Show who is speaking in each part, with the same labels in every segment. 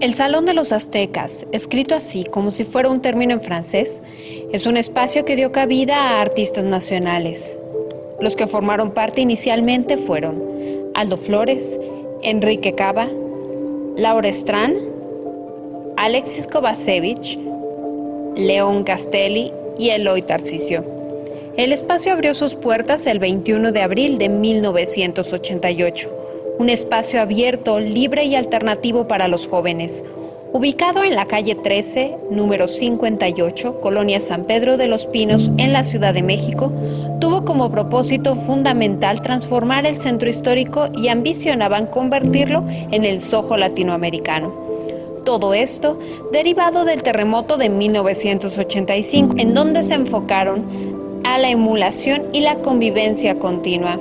Speaker 1: El Salón de los Aztecas, escrito así como si fuera un término en francés, es un espacio que dio cabida a artistas nacionales. Los que formaron parte inicialmente fueron Aldo Flores, Enrique Cava, Laura Estrán, Alexis Kovacevic, León Castelli y Eloy Tarcisio. El espacio abrió sus puertas el 21 de abril de 1988 un espacio abierto, libre y alternativo para los jóvenes. Ubicado en la calle 13, número 58, Colonia San Pedro de los Pinos, en la Ciudad de México, tuvo como propósito fundamental transformar el centro histórico y ambicionaban convertirlo en el Soho latinoamericano. Todo esto derivado del terremoto de 1985, en donde se enfocaron a la emulación y la convivencia continua.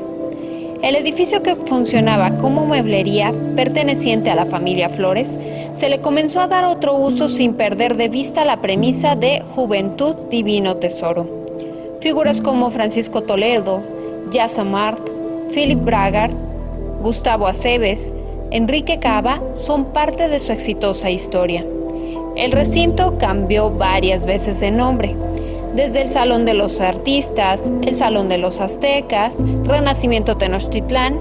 Speaker 1: El edificio que funcionaba como mueblería perteneciente a la familia Flores se le comenzó a dar otro uso sin perder de vista la premisa de Juventud Divino Tesoro. Figuras como Francisco Toledo, Yasa Mart, Philip Bragar, Gustavo Aceves, Enrique Cava son parte de su exitosa historia. El recinto cambió varias veces de nombre desde el Salón de los Artistas, el Salón de los Aztecas, Renacimiento Tenochtitlán,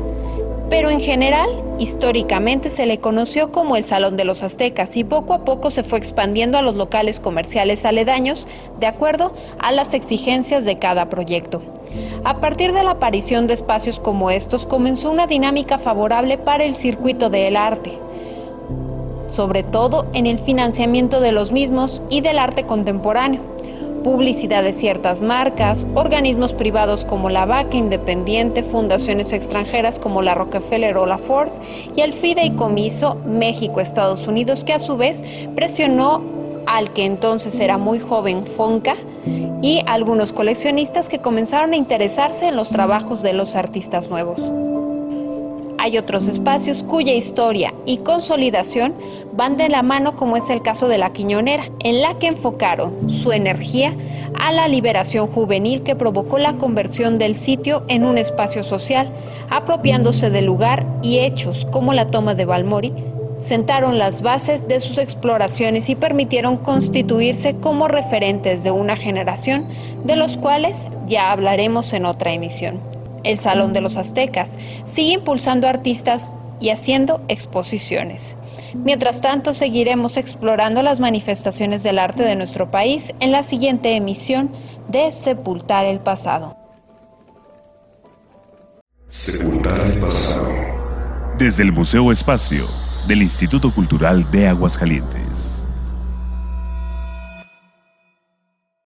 Speaker 1: pero en general, históricamente se le conoció como el Salón de los Aztecas y poco a poco se fue expandiendo a los locales comerciales aledaños de acuerdo a las exigencias de cada proyecto. A partir de la aparición de espacios como estos comenzó una dinámica favorable para el circuito del arte, sobre todo en el financiamiento de los mismos y del arte contemporáneo publicidad de ciertas marcas, organismos privados como la Vaca Independiente, fundaciones extranjeras como la Rockefeller o la Ford y el fideicomiso México-Estados Unidos que a su vez presionó al que entonces era muy joven Fonca y algunos coleccionistas que comenzaron a interesarse en los trabajos de los artistas nuevos. Hay otros espacios cuya historia y consolidación van de la mano como es el caso de la Quiñonera, en la que enfocaron su energía a la liberación juvenil que provocó la conversión del sitio en un espacio social, apropiándose del lugar y hechos como la toma de Balmori, sentaron las bases de sus exploraciones y permitieron constituirse como referentes de una generación de los cuales ya hablaremos en otra emisión el Salón de los Aztecas. Sigue impulsando artistas y haciendo exposiciones. Mientras tanto, seguiremos explorando las manifestaciones del arte de nuestro país en la siguiente emisión de Sepultar el Pasado.
Speaker 2: Sepultar el Pasado.
Speaker 3: Desde el Museo Espacio del Instituto Cultural de Aguascalientes.